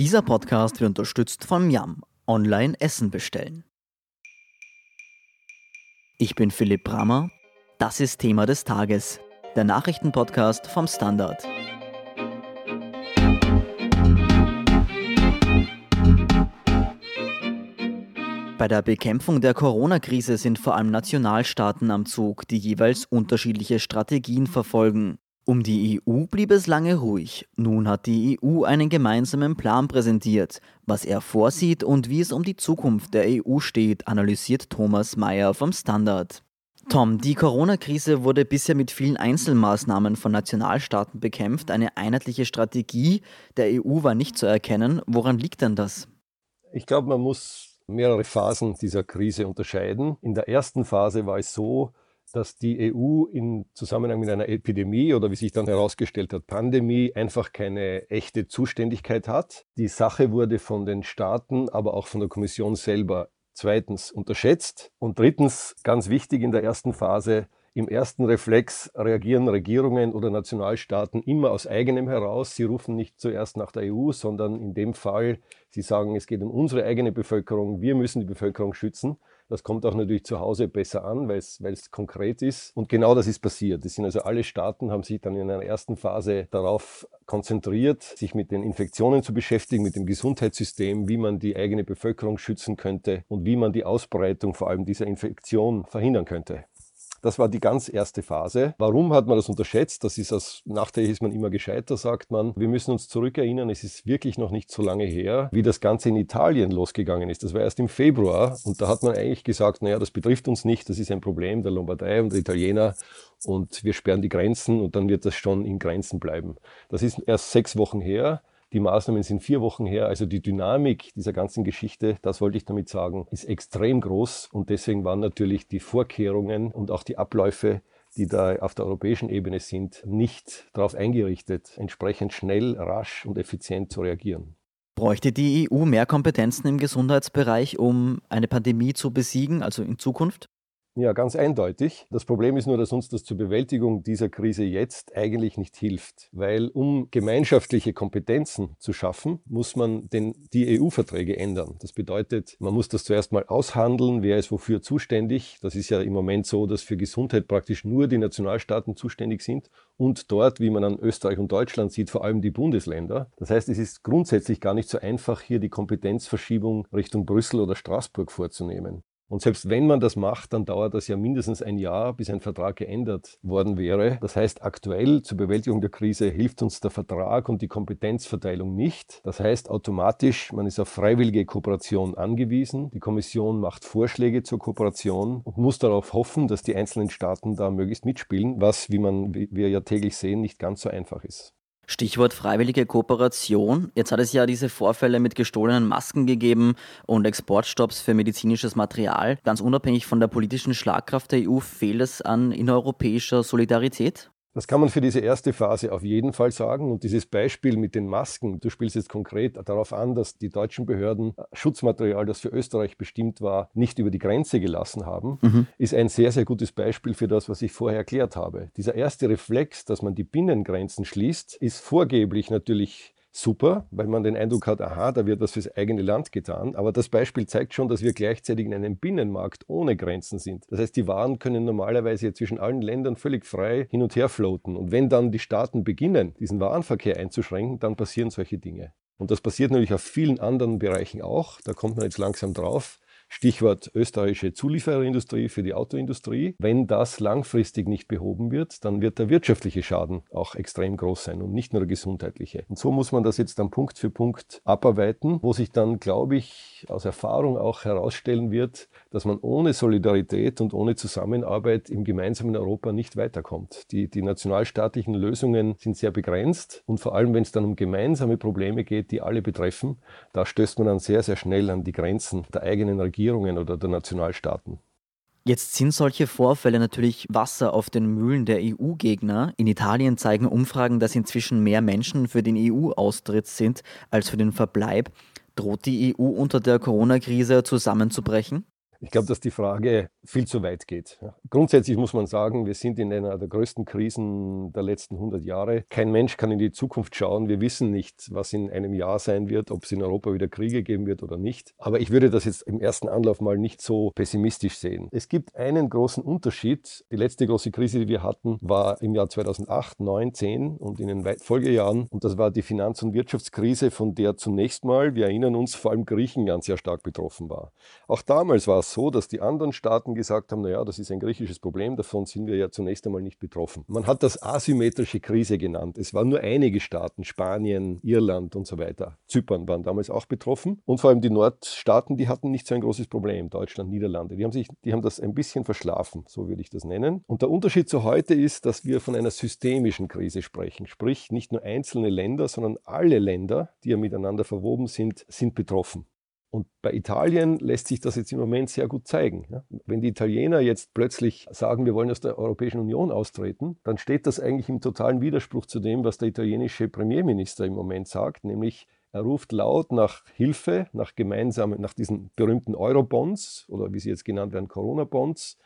Dieser Podcast wird unterstützt von Yam. Online Essen bestellen. Ich bin Philipp Brammer. Das ist Thema des Tages. Der Nachrichtenpodcast vom Standard. Bei der Bekämpfung der Corona-Krise sind vor allem Nationalstaaten am Zug, die jeweils unterschiedliche Strategien verfolgen. Um die EU blieb es lange ruhig. Nun hat die EU einen gemeinsamen Plan präsentiert. Was er vorsieht und wie es um die Zukunft der EU steht, analysiert Thomas Mayer vom Standard. Tom, die Corona-Krise wurde bisher mit vielen Einzelmaßnahmen von Nationalstaaten bekämpft. Eine einheitliche Strategie der EU war nicht zu erkennen. Woran liegt denn das? Ich glaube, man muss mehrere Phasen dieser Krise unterscheiden. In der ersten Phase war es so, dass die EU im Zusammenhang mit einer Epidemie oder wie sich dann herausgestellt hat, Pandemie einfach keine echte Zuständigkeit hat. Die Sache wurde von den Staaten, aber auch von der Kommission selber zweitens unterschätzt und drittens ganz wichtig in der ersten Phase im ersten Reflex reagieren Regierungen oder Nationalstaaten immer aus eigenem heraus. Sie rufen nicht zuerst nach der EU, sondern in dem Fall, sie sagen, es geht um unsere eigene Bevölkerung, wir müssen die Bevölkerung schützen. Das kommt auch natürlich zu Hause besser an, weil es, konkret ist. Und genau das ist passiert. Es sind also alle Staaten, haben sich dann in einer ersten Phase darauf konzentriert, sich mit den Infektionen zu beschäftigen, mit dem Gesundheitssystem, wie man die eigene Bevölkerung schützen könnte und wie man die Ausbreitung vor allem dieser Infektion verhindern könnte. Das war die ganz erste Phase. Warum hat man das unterschätzt? Das ist aus, nachträglich ist man immer gescheiter, sagt man. Wir müssen uns zurückerinnern, es ist wirklich noch nicht so lange her, wie das Ganze in Italien losgegangen ist. Das war erst im Februar und da hat man eigentlich gesagt, naja, das betrifft uns nicht, das ist ein Problem der Lombardei und der Italiener und wir sperren die Grenzen und dann wird das schon in Grenzen bleiben. Das ist erst sechs Wochen her. Die Maßnahmen sind vier Wochen her. Also die Dynamik dieser ganzen Geschichte, das wollte ich damit sagen, ist extrem groß. Und deswegen waren natürlich die Vorkehrungen und auch die Abläufe, die da auf der europäischen Ebene sind, nicht darauf eingerichtet, entsprechend schnell, rasch und effizient zu reagieren. Bräuchte die EU mehr Kompetenzen im Gesundheitsbereich, um eine Pandemie zu besiegen, also in Zukunft? Ja, ganz eindeutig. Das Problem ist nur, dass uns das zur Bewältigung dieser Krise jetzt eigentlich nicht hilft, weil um gemeinschaftliche Kompetenzen zu schaffen, muss man den, die EU-Verträge ändern. Das bedeutet, man muss das zuerst mal aushandeln, wer ist wofür zuständig. Das ist ja im Moment so, dass für Gesundheit praktisch nur die Nationalstaaten zuständig sind und dort, wie man an Österreich und Deutschland sieht, vor allem die Bundesländer. Das heißt, es ist grundsätzlich gar nicht so einfach, hier die Kompetenzverschiebung Richtung Brüssel oder Straßburg vorzunehmen. Und selbst wenn man das macht, dann dauert das ja mindestens ein Jahr, bis ein Vertrag geändert worden wäre. Das heißt, aktuell zur Bewältigung der Krise hilft uns der Vertrag und die Kompetenzverteilung nicht. Das heißt automatisch, man ist auf freiwillige Kooperation angewiesen. Die Kommission macht Vorschläge zur Kooperation und muss darauf hoffen, dass die einzelnen Staaten da möglichst mitspielen, was, wie man, wie wir ja täglich sehen, nicht ganz so einfach ist. Stichwort freiwillige Kooperation. Jetzt hat es ja diese Vorfälle mit gestohlenen Masken gegeben und Exportstopps für medizinisches Material. Ganz unabhängig von der politischen Schlagkraft der EU fehlt es an innereuropäischer Solidarität? Das kann man für diese erste Phase auf jeden Fall sagen. Und dieses Beispiel mit den Masken, du spielst jetzt konkret darauf an, dass die deutschen Behörden Schutzmaterial, das für Österreich bestimmt war, nicht über die Grenze gelassen haben, mhm. ist ein sehr, sehr gutes Beispiel für das, was ich vorher erklärt habe. Dieser erste Reflex, dass man die Binnengrenzen schließt, ist vorgeblich natürlich super, weil man den Eindruck hat, aha, da wird was fürs eigene Land getan. Aber das Beispiel zeigt schon, dass wir gleichzeitig in einem Binnenmarkt ohne Grenzen sind. Das heißt, die Waren können normalerweise zwischen allen Ländern völlig frei hin und her floaten. Und wenn dann die Staaten beginnen, diesen Warenverkehr einzuschränken, dann passieren solche Dinge. Und das passiert natürlich auf vielen anderen Bereichen auch. Da kommt man jetzt langsam drauf. Stichwort österreichische Zuliefererindustrie für die Autoindustrie. Wenn das langfristig nicht behoben wird, dann wird der wirtschaftliche Schaden auch extrem groß sein und nicht nur der gesundheitliche. Und so muss man das jetzt dann Punkt für Punkt abarbeiten, wo sich dann, glaube ich, aus Erfahrung auch herausstellen wird, dass man ohne Solidarität und ohne Zusammenarbeit im gemeinsamen Europa nicht weiterkommt. Die, die nationalstaatlichen Lösungen sind sehr begrenzt und vor allem, wenn es dann um gemeinsame Probleme geht, die alle betreffen, da stößt man dann sehr, sehr schnell an die Grenzen der eigenen Regierung Regierungen oder der Nationalstaaten. Jetzt sind solche Vorfälle natürlich Wasser auf den Mühlen der EU-Gegner. In Italien zeigen Umfragen, dass inzwischen mehr Menschen für den EU-Austritt sind als für den Verbleib. Droht die EU unter der Corona-Krise zusammenzubrechen? Ich glaube, dass die Frage viel zu weit geht. Grundsätzlich muss man sagen, wir sind in einer der größten Krisen der letzten 100 Jahre. Kein Mensch kann in die Zukunft schauen. Wir wissen nicht, was in einem Jahr sein wird, ob es in Europa wieder Kriege geben wird oder nicht. Aber ich würde das jetzt im ersten Anlauf mal nicht so pessimistisch sehen. Es gibt einen großen Unterschied. Die letzte große Krise, die wir hatten, war im Jahr 2008, 9, 10 und in den Folgejahren. Und das war die Finanz- und Wirtschaftskrise, von der zunächst mal, wir erinnern uns, vor allem Griechenland sehr stark betroffen war. Auch damals war es so, dass die anderen Staaten gesagt haben, naja, das ist ein griechisches Problem, davon sind wir ja zunächst einmal nicht betroffen. Man hat das asymmetrische Krise genannt. Es waren nur einige Staaten, Spanien, Irland und so weiter. Zypern waren damals auch betroffen. Und vor allem die Nordstaaten, die hatten nicht so ein großes Problem, Deutschland, Niederlande. Die haben, sich, die haben das ein bisschen verschlafen, so würde ich das nennen. Und der Unterschied zu heute ist, dass wir von einer systemischen Krise sprechen. Sprich, nicht nur einzelne Länder, sondern alle Länder, die ja miteinander verwoben sind, sind betroffen. Und bei Italien lässt sich das jetzt im Moment sehr gut zeigen. Wenn die Italiener jetzt plötzlich sagen, wir wollen aus der Europäischen Union austreten, dann steht das eigentlich im totalen Widerspruch zu dem, was der italienische Premierminister im Moment sagt, nämlich er ruft laut nach Hilfe, nach gemeinsamen, nach diesen berühmten Euro-Bonds oder wie sie jetzt genannt werden, Corona-Bonds,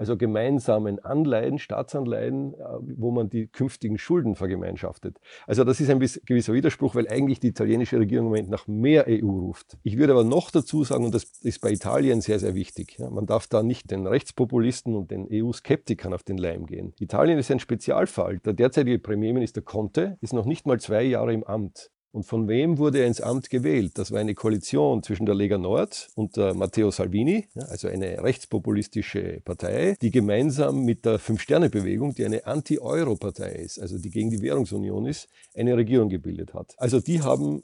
also gemeinsamen Anleihen, Staatsanleihen, äh, wo man die künftigen Schulden vergemeinschaftet. Also das ist ein gewisser Widerspruch, weil eigentlich die italienische Regierung im Moment nach mehr EU ruft. Ich würde aber noch dazu sagen, und das ist bei Italien sehr, sehr wichtig, ja, man darf da nicht den Rechtspopulisten und den EU-Skeptikern auf den Leim gehen. Italien ist ein Spezialfall. Der derzeitige Premierminister Conte ist noch nicht mal zwei Jahre im Amt. Und von wem wurde er ins Amt gewählt? Das war eine Koalition zwischen der Lega Nord und der Matteo Salvini, also eine rechtspopulistische Partei, die gemeinsam mit der Fünf-Sterne-Bewegung, die eine Anti-Euro-Partei ist, also die gegen die Währungsunion ist, eine Regierung gebildet hat. Also die haben,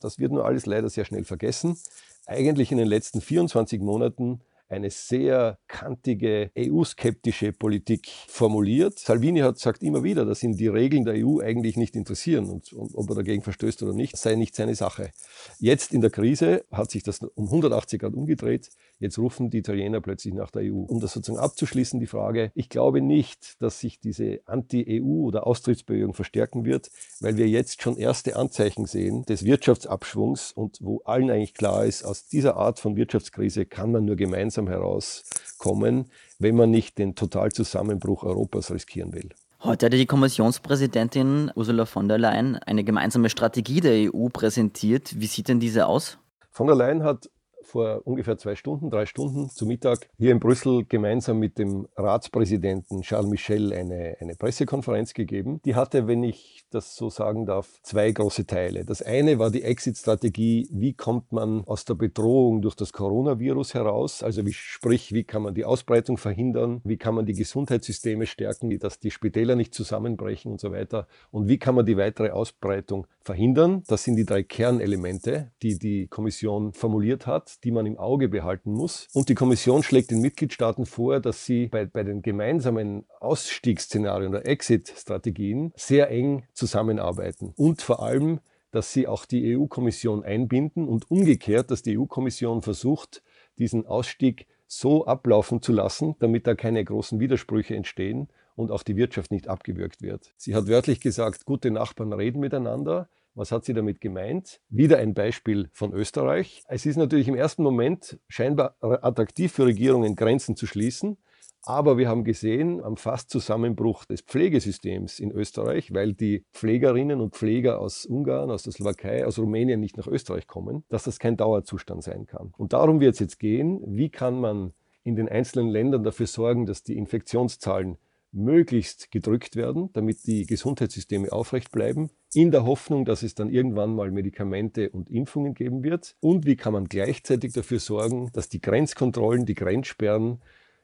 das wird nur alles leider sehr schnell vergessen, eigentlich in den letzten 24 Monaten eine sehr kantige, EU-skeptische Politik formuliert. Salvini hat sagt immer wieder, dass ihn die Regeln der EU eigentlich nicht interessieren und, und ob er dagegen verstößt oder nicht, sei nicht seine Sache. Jetzt in der Krise hat sich das um 180 Grad umgedreht. Jetzt rufen die Italiener plötzlich nach der EU. Um das sozusagen abzuschließen, die Frage, ich glaube nicht, dass sich diese Anti-EU oder Austrittsbewegung verstärken wird, weil wir jetzt schon erste Anzeichen sehen des Wirtschaftsabschwungs und wo allen eigentlich klar ist, aus dieser Art von Wirtschaftskrise kann man nur gemeinsam herauskommen, wenn man nicht den Totalzusammenbruch Europas riskieren will. Heute hatte die Kommissionspräsidentin Ursula von der Leyen eine gemeinsame Strategie der EU präsentiert. Wie sieht denn diese aus? Von der Leyen hat vor ungefähr zwei Stunden, drei Stunden zu Mittag hier in Brüssel gemeinsam mit dem Ratspräsidenten Charles Michel eine, eine Pressekonferenz gegeben. Die hatte, wenn ich das so sagen darf, zwei große Teile. Das eine war die Exit-Strategie, wie kommt man aus der Bedrohung durch das Coronavirus heraus, also wie, sprich, wie kann man die Ausbreitung verhindern, wie kann man die Gesundheitssysteme stärken, dass die Spitäler nicht zusammenbrechen und so weiter und wie kann man die weitere Ausbreitung verhindern. Das sind die drei Kernelemente, die die Kommission formuliert hat die man im Auge behalten muss. Und die Kommission schlägt den Mitgliedstaaten vor, dass sie bei, bei den gemeinsamen Ausstiegsszenarien oder Exit-Strategien sehr eng zusammenarbeiten und vor allem dass sie auch die EU-Kommission einbinden und umgekehrt, dass die EU-Kommission versucht, diesen Ausstieg so ablaufen zu lassen, damit da keine großen Widersprüche entstehen und auch die Wirtschaft nicht abgewürgt wird. Sie hat wörtlich gesagt, gute Nachbarn reden miteinander. Was hat sie damit gemeint? Wieder ein Beispiel von Österreich. Es ist natürlich im ersten Moment scheinbar attraktiv für Regierungen, Grenzen zu schließen. Aber wir haben gesehen am Fast-Zusammenbruch des Pflegesystems in Österreich, weil die Pflegerinnen und Pfleger aus Ungarn, aus der Slowakei, aus Rumänien nicht nach Österreich kommen, dass das kein Dauerzustand sein kann. Und darum wird es jetzt gehen, wie kann man in den einzelnen Ländern dafür sorgen, dass die Infektionszahlen möglichst gedrückt werden, damit die Gesundheitssysteme aufrecht bleiben, in der Hoffnung, dass es dann irgendwann mal Medikamente und Impfungen geben wird. Und wie kann man gleichzeitig dafür sorgen, dass die Grenzkontrollen, die Grenzsperren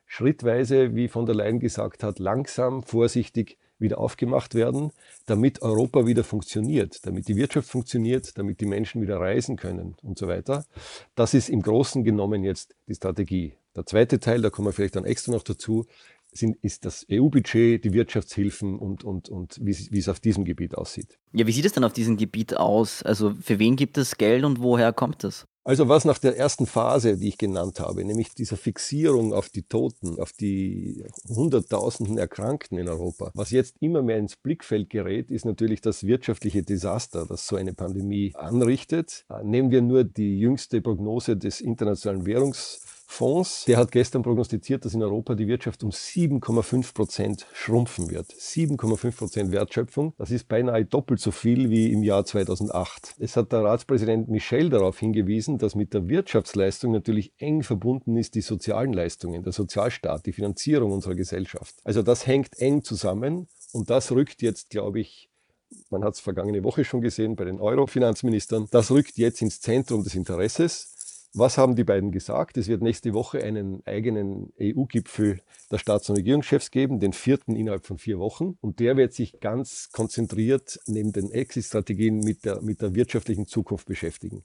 schrittweise, wie von der Leyen gesagt hat, langsam, vorsichtig wieder aufgemacht werden, damit Europa wieder funktioniert, damit die Wirtschaft funktioniert, damit die Menschen wieder reisen können und so weiter. Das ist im Großen genommen jetzt die Strategie. Der zweite Teil, da kommen wir vielleicht dann extra noch dazu, sind, ist das EU-Budget, die Wirtschaftshilfen und, und, und wie, wie es auf diesem Gebiet aussieht. Ja, wie sieht es denn auf diesem Gebiet aus? Also für wen gibt es Geld und woher kommt es? Also was nach der ersten Phase, die ich genannt habe, nämlich dieser Fixierung auf die Toten, auf die Hunderttausenden Erkrankten in Europa, was jetzt immer mehr ins Blickfeld gerät, ist natürlich das wirtschaftliche Desaster, das so eine Pandemie anrichtet. Nehmen wir nur die jüngste Prognose des Internationalen Währungs Fonds, der hat gestern prognostiziert, dass in Europa die Wirtschaft um 7,5 Prozent schrumpfen wird. 7,5 Prozent Wertschöpfung, das ist beinahe doppelt so viel wie im Jahr 2008. Es hat der Ratspräsident Michel darauf hingewiesen, dass mit der Wirtschaftsleistung natürlich eng verbunden ist die sozialen Leistungen, der Sozialstaat, die Finanzierung unserer Gesellschaft. Also das hängt eng zusammen und das rückt jetzt, glaube ich, man hat es vergangene Woche schon gesehen bei den Euro-Finanzministern, das rückt jetzt ins Zentrum des Interesses. Was haben die beiden gesagt? Es wird nächste Woche einen eigenen EU-Gipfel der Staats- und Regierungschefs geben, den vierten innerhalb von vier Wochen. Und der wird sich ganz konzentriert neben den Exit-Strategien mit der, mit der wirtschaftlichen Zukunft beschäftigen.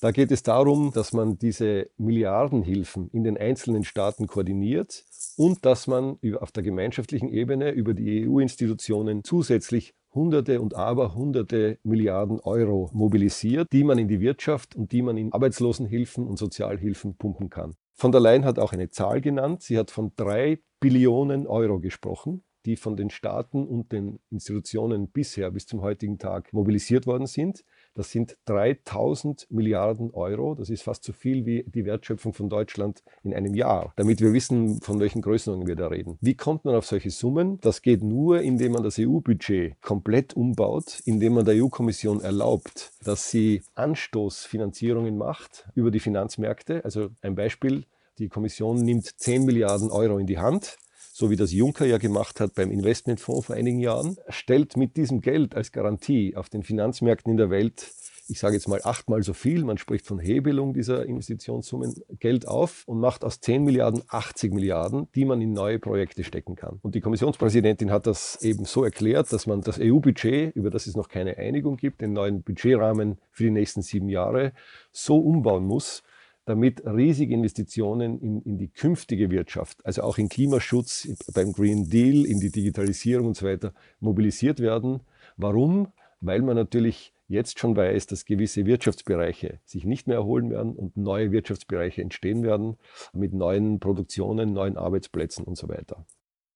Da geht es darum, dass man diese Milliardenhilfen in den einzelnen Staaten koordiniert und dass man auf der gemeinschaftlichen Ebene über die EU-Institutionen zusätzlich Hunderte und aber Hunderte Milliarden Euro mobilisiert, die man in die Wirtschaft und die man in Arbeitslosenhilfen und Sozialhilfen pumpen kann. Von der Leyen hat auch eine Zahl genannt. Sie hat von drei Billionen Euro gesprochen die von den Staaten und den Institutionen bisher bis zum heutigen Tag mobilisiert worden sind. Das sind 3000 Milliarden Euro. Das ist fast so viel wie die Wertschöpfung von Deutschland in einem Jahr, damit wir wissen, von welchen Größenordnungen wir da reden. Wie kommt man auf solche Summen? Das geht nur, indem man das EU-Budget komplett umbaut, indem man der EU-Kommission erlaubt, dass sie Anstoßfinanzierungen macht über die Finanzmärkte. Also ein Beispiel, die Kommission nimmt 10 Milliarden Euro in die Hand so wie das Juncker ja gemacht hat beim Investmentfonds vor einigen Jahren, stellt mit diesem Geld als Garantie auf den Finanzmärkten in der Welt ich sage jetzt mal achtmal so viel, man spricht von Hebelung dieser Investitionssummen, Geld auf und macht aus 10 Milliarden 80 Milliarden, die man in neue Projekte stecken kann. Und die Kommissionspräsidentin hat das eben so erklärt, dass man das EU-Budget, über das es noch keine Einigung gibt, den neuen Budgetrahmen für die nächsten sieben Jahre, so umbauen muss, damit riesige Investitionen in, in die künftige Wirtschaft, also auch in Klimaschutz, beim Green Deal, in die Digitalisierung und so weiter, mobilisiert werden. Warum? Weil man natürlich jetzt schon weiß, dass gewisse Wirtschaftsbereiche sich nicht mehr erholen werden und neue Wirtschaftsbereiche entstehen werden mit neuen Produktionen, neuen Arbeitsplätzen und so weiter.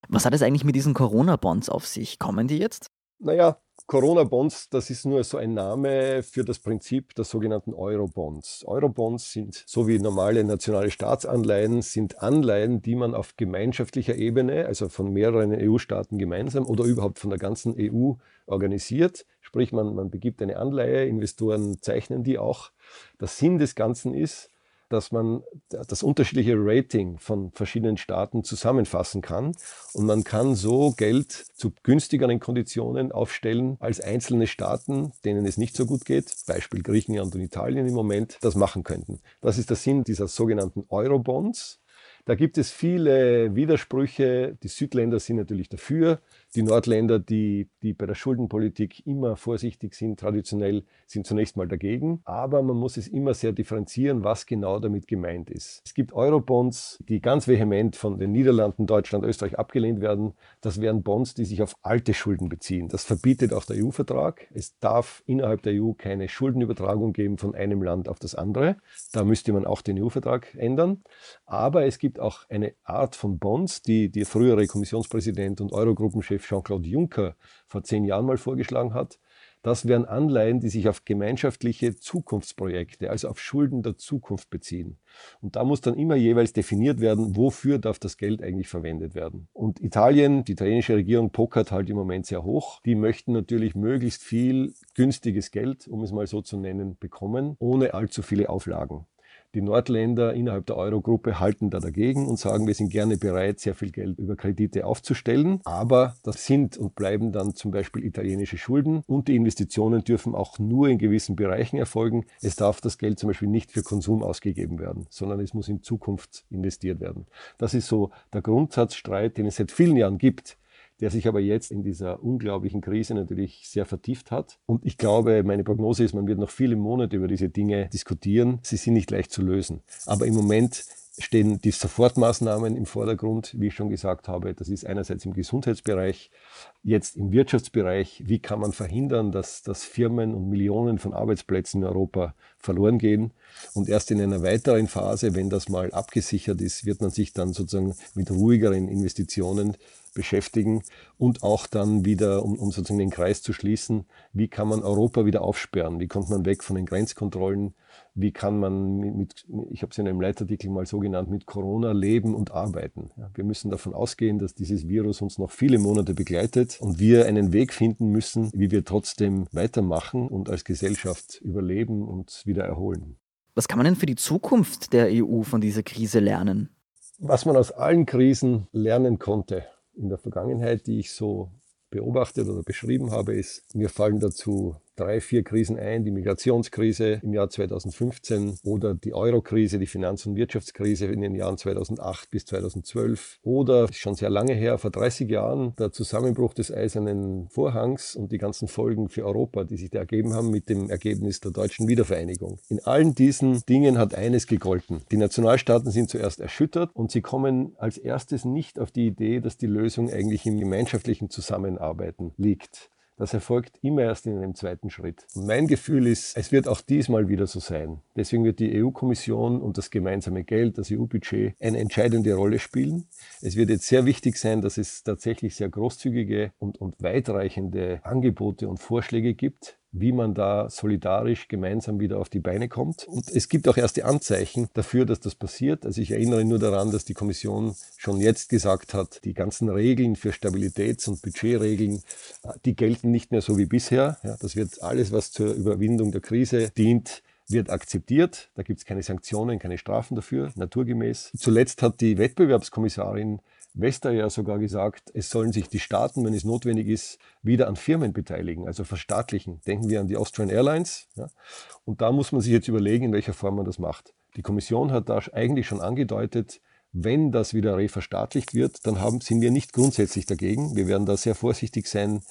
Was hat es eigentlich mit diesen Corona-Bonds auf sich? Kommen die jetzt? Naja, Corona-Bonds, das ist nur so ein Name für das Prinzip der sogenannten Euro-Bonds. Euro-Bonds sind, so wie normale nationale Staatsanleihen, sind Anleihen, die man auf gemeinschaftlicher Ebene, also von mehreren EU-Staaten gemeinsam oder überhaupt von der ganzen EU organisiert. Sprich, man, man begibt eine Anleihe, Investoren zeichnen die auch. Der Sinn des Ganzen ist, dass man das unterschiedliche Rating von verschiedenen Staaten zusammenfassen kann. Und man kann so Geld zu günstigeren Konditionen aufstellen als einzelne Staaten, denen es nicht so gut geht, Beispiel Griechenland und Italien im Moment, das machen könnten. Das ist der Sinn dieser sogenannten Eurobonds. Da gibt es viele Widersprüche. Die Südländer sind natürlich dafür. Die Nordländer, die, die bei der Schuldenpolitik immer vorsichtig sind, traditionell, sind zunächst mal dagegen. Aber man muss es immer sehr differenzieren, was genau damit gemeint ist. Es gibt Eurobonds, die ganz vehement von den Niederlanden, Deutschland, Österreich abgelehnt werden. Das wären Bonds, die sich auf alte Schulden beziehen. Das verbietet auch der EU-Vertrag. Es darf innerhalb der EU keine Schuldenübertragung geben von einem Land auf das andere. Da müsste man auch den EU-Vertrag ändern. Aber es gibt auch eine Art von Bonds, die der frühere Kommissionspräsident und Eurogruppenchef Jean-Claude Juncker vor zehn Jahren mal vorgeschlagen hat. Das wären Anleihen, die sich auf gemeinschaftliche Zukunftsprojekte, also auf Schulden der Zukunft beziehen. Und da muss dann immer jeweils definiert werden, wofür darf das Geld eigentlich verwendet werden. Und Italien, die italienische Regierung pokert halt im Moment sehr hoch. Die möchten natürlich möglichst viel günstiges Geld, um es mal so zu nennen, bekommen, ohne allzu viele Auflagen. Die Nordländer innerhalb der Eurogruppe halten da dagegen und sagen, wir sind gerne bereit, sehr viel Geld über Kredite aufzustellen. Aber das sind und bleiben dann zum Beispiel italienische Schulden und die Investitionen dürfen auch nur in gewissen Bereichen erfolgen. Es darf das Geld zum Beispiel nicht für Konsum ausgegeben werden, sondern es muss in Zukunft investiert werden. Das ist so der Grundsatzstreit, den es seit vielen Jahren gibt der sich aber jetzt in dieser unglaublichen Krise natürlich sehr vertieft hat. Und ich glaube, meine Prognose ist, man wird noch viele Monate über diese Dinge diskutieren. Sie sind nicht leicht zu lösen. Aber im Moment stehen die Sofortmaßnahmen im Vordergrund, wie ich schon gesagt habe. Das ist einerseits im Gesundheitsbereich, jetzt im Wirtschaftsbereich. Wie kann man verhindern, dass, dass Firmen und Millionen von Arbeitsplätzen in Europa verloren gehen? Und erst in einer weiteren Phase, wenn das mal abgesichert ist, wird man sich dann sozusagen mit ruhigeren Investitionen beschäftigen und auch dann wieder, um, um sozusagen den Kreis zu schließen, wie kann man Europa wieder aufsperren? Wie kommt man weg von den Grenzkontrollen? Wie kann man mit, ich habe es in einem Leitartikel mal so genannt, mit Corona leben und arbeiten? Ja, wir müssen davon ausgehen, dass dieses Virus uns noch viele Monate begleitet und wir einen Weg finden müssen, wie wir trotzdem weitermachen und als Gesellschaft überleben und wieder erholen. Was kann man denn für die Zukunft der EU von dieser Krise lernen? Was man aus allen Krisen lernen konnte in der Vergangenheit, die ich so beobachtet oder beschrieben habe, ist, mir fallen dazu drei, vier Krisen ein. Die Migrationskrise im Jahr 2015 oder die Eurokrise, die Finanz- und Wirtschaftskrise in den Jahren 2008 bis 2012 oder schon sehr lange her, vor 30 Jahren, der Zusammenbruch des Eisernen Vorhangs und die ganzen Folgen für Europa, die sich da ergeben haben mit dem Ergebnis der deutschen Wiedervereinigung. In allen diesen Dingen hat eines gegolten. Die Nationalstaaten sind zuerst erschüttert und sie kommen als erstes nicht auf die Idee, dass die Lösung eigentlich im gemeinschaftlichen Zusammenarbeiten liegt. Das erfolgt immer erst in einem zweiten Schritt. Mein Gefühl ist, es wird auch diesmal wieder so sein. Deswegen wird die EU-Kommission und das gemeinsame Geld, das EU-Budget, eine entscheidende Rolle spielen. Es wird jetzt sehr wichtig sein, dass es tatsächlich sehr großzügige und, und weitreichende Angebote und Vorschläge gibt, wie man da solidarisch gemeinsam wieder auf die Beine kommt. Und es gibt auch erste Anzeichen dafür, dass das passiert. Also ich erinnere nur daran, dass die Kommission schon jetzt gesagt hat, die ganzen Regeln für Stabilitäts- und Budgetregeln, äh, die gelten nicht mehr so wie bisher. Ja, das wird alles, was zur Überwindung der Krise dient, wird akzeptiert. Da gibt es keine Sanktionen, keine Strafen dafür, naturgemäß. Zuletzt hat die Wettbewerbskommissarin Wester ja sogar gesagt, es sollen sich die Staaten, wenn es notwendig ist, wieder an Firmen beteiligen, also verstaatlichen. Denken wir an die Austrian Airlines. Ja? Und da muss man sich jetzt überlegen, in welcher Form man das macht. Die Kommission hat da eigentlich schon angedeutet, wenn das wieder reverstaatlicht wird, dann haben, sind wir nicht grundsätzlich dagegen. Wir werden da sehr vorsichtig sein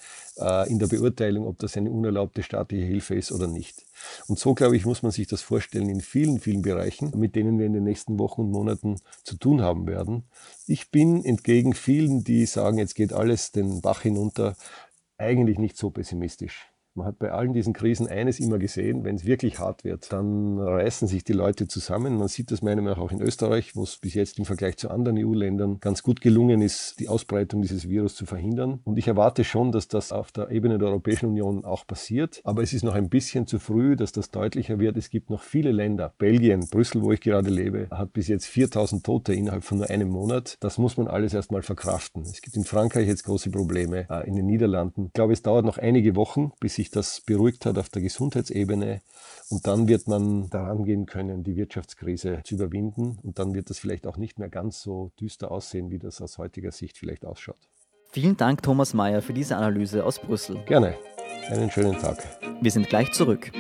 in der Beurteilung, ob das eine unerlaubte staatliche Hilfe ist oder nicht. Und so, glaube ich, muss man sich das vorstellen in vielen, vielen Bereichen, mit denen wir in den nächsten Wochen und Monaten zu tun haben werden. Ich bin entgegen vielen, die sagen, jetzt geht alles den Bach hinunter, eigentlich nicht so pessimistisch. Man hat bei allen diesen Krisen eines immer gesehen, wenn es wirklich hart wird, dann reißen sich die Leute zusammen. Man sieht das meiner Meinung nach auch in Österreich, wo es bis jetzt im Vergleich zu anderen EU-Ländern ganz gut gelungen ist, die Ausbreitung dieses Virus zu verhindern. Und ich erwarte schon, dass das auf der Ebene der Europäischen Union auch passiert. Aber es ist noch ein bisschen zu früh, dass das deutlicher wird. Es gibt noch viele Länder. Belgien, Brüssel, wo ich gerade lebe, hat bis jetzt 4000 Tote innerhalb von nur einem Monat. Das muss man alles erstmal verkraften. Es gibt in Frankreich jetzt große Probleme, äh, in den Niederlanden. Ich glaube, es dauert noch einige Wochen, bis sich sich das beruhigt hat auf der Gesundheitsebene. Und dann wird man daran gehen können, die Wirtschaftskrise zu überwinden. Und dann wird das vielleicht auch nicht mehr ganz so düster aussehen, wie das aus heutiger Sicht vielleicht ausschaut. Vielen Dank, Thomas Mayer, für diese Analyse aus Brüssel. Gerne. Einen schönen Tag. Wir sind gleich zurück.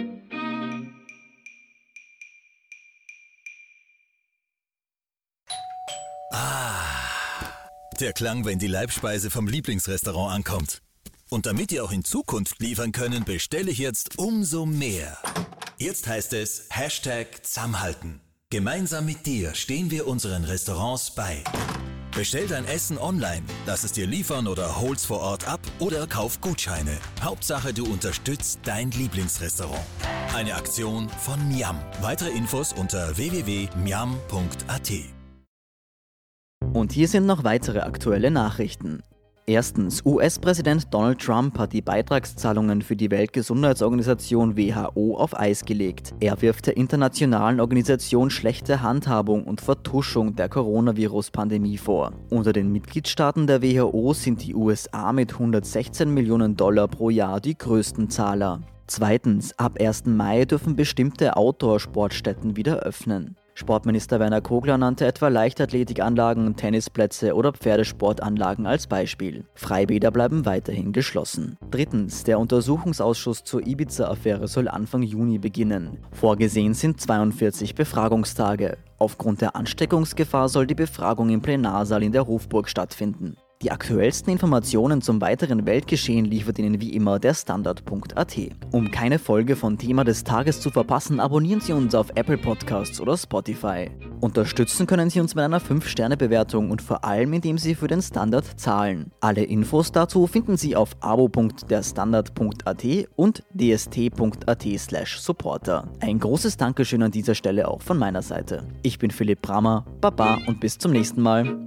Ah, der Klang, wenn die Leibspeise vom Lieblingsrestaurant ankommt. Und damit ihr auch in Zukunft liefern können, bestelle ich jetzt umso mehr. Jetzt heißt es Hashtag Zusammenhalten. Gemeinsam mit dir stehen wir unseren Restaurants bei. Bestell dein Essen online, lass es dir liefern oder hol's vor Ort ab oder kauf Gutscheine. Hauptsache, du unterstützt dein Lieblingsrestaurant. Eine Aktion von Miam. Weitere Infos unter www.miam.at. Und hier sind noch weitere aktuelle Nachrichten. Erstens, US-Präsident Donald Trump hat die Beitragszahlungen für die Weltgesundheitsorganisation WHO auf Eis gelegt. Er wirft der internationalen Organisation schlechte Handhabung und Vertuschung der Coronavirus-Pandemie vor. Unter den Mitgliedstaaten der WHO sind die USA mit 116 Millionen Dollar pro Jahr die größten Zahler. Zweitens, ab 1. Mai dürfen bestimmte Outdoor-Sportstätten wieder öffnen. Sportminister Werner Kogler nannte etwa Leichtathletikanlagen, Tennisplätze oder Pferdesportanlagen als Beispiel. Freibäder bleiben weiterhin geschlossen. Drittens, der Untersuchungsausschuss zur Ibiza-Affäre soll Anfang Juni beginnen. Vorgesehen sind 42 Befragungstage. Aufgrund der Ansteckungsgefahr soll die Befragung im Plenarsaal in der Hofburg stattfinden. Die aktuellsten Informationen zum weiteren Weltgeschehen liefert Ihnen wie immer der Standard.at. Um keine Folge von Thema des Tages zu verpassen, abonnieren Sie uns auf Apple Podcasts oder Spotify. Unterstützen können Sie uns mit einer 5-Sterne-Bewertung und vor allem, indem Sie für den Standard zahlen. Alle Infos dazu finden Sie auf abo.derstandard.at und dst.at/supporter. Ein großes Dankeschön an dieser Stelle auch von meiner Seite. Ich bin Philipp Brammer, Baba und bis zum nächsten Mal.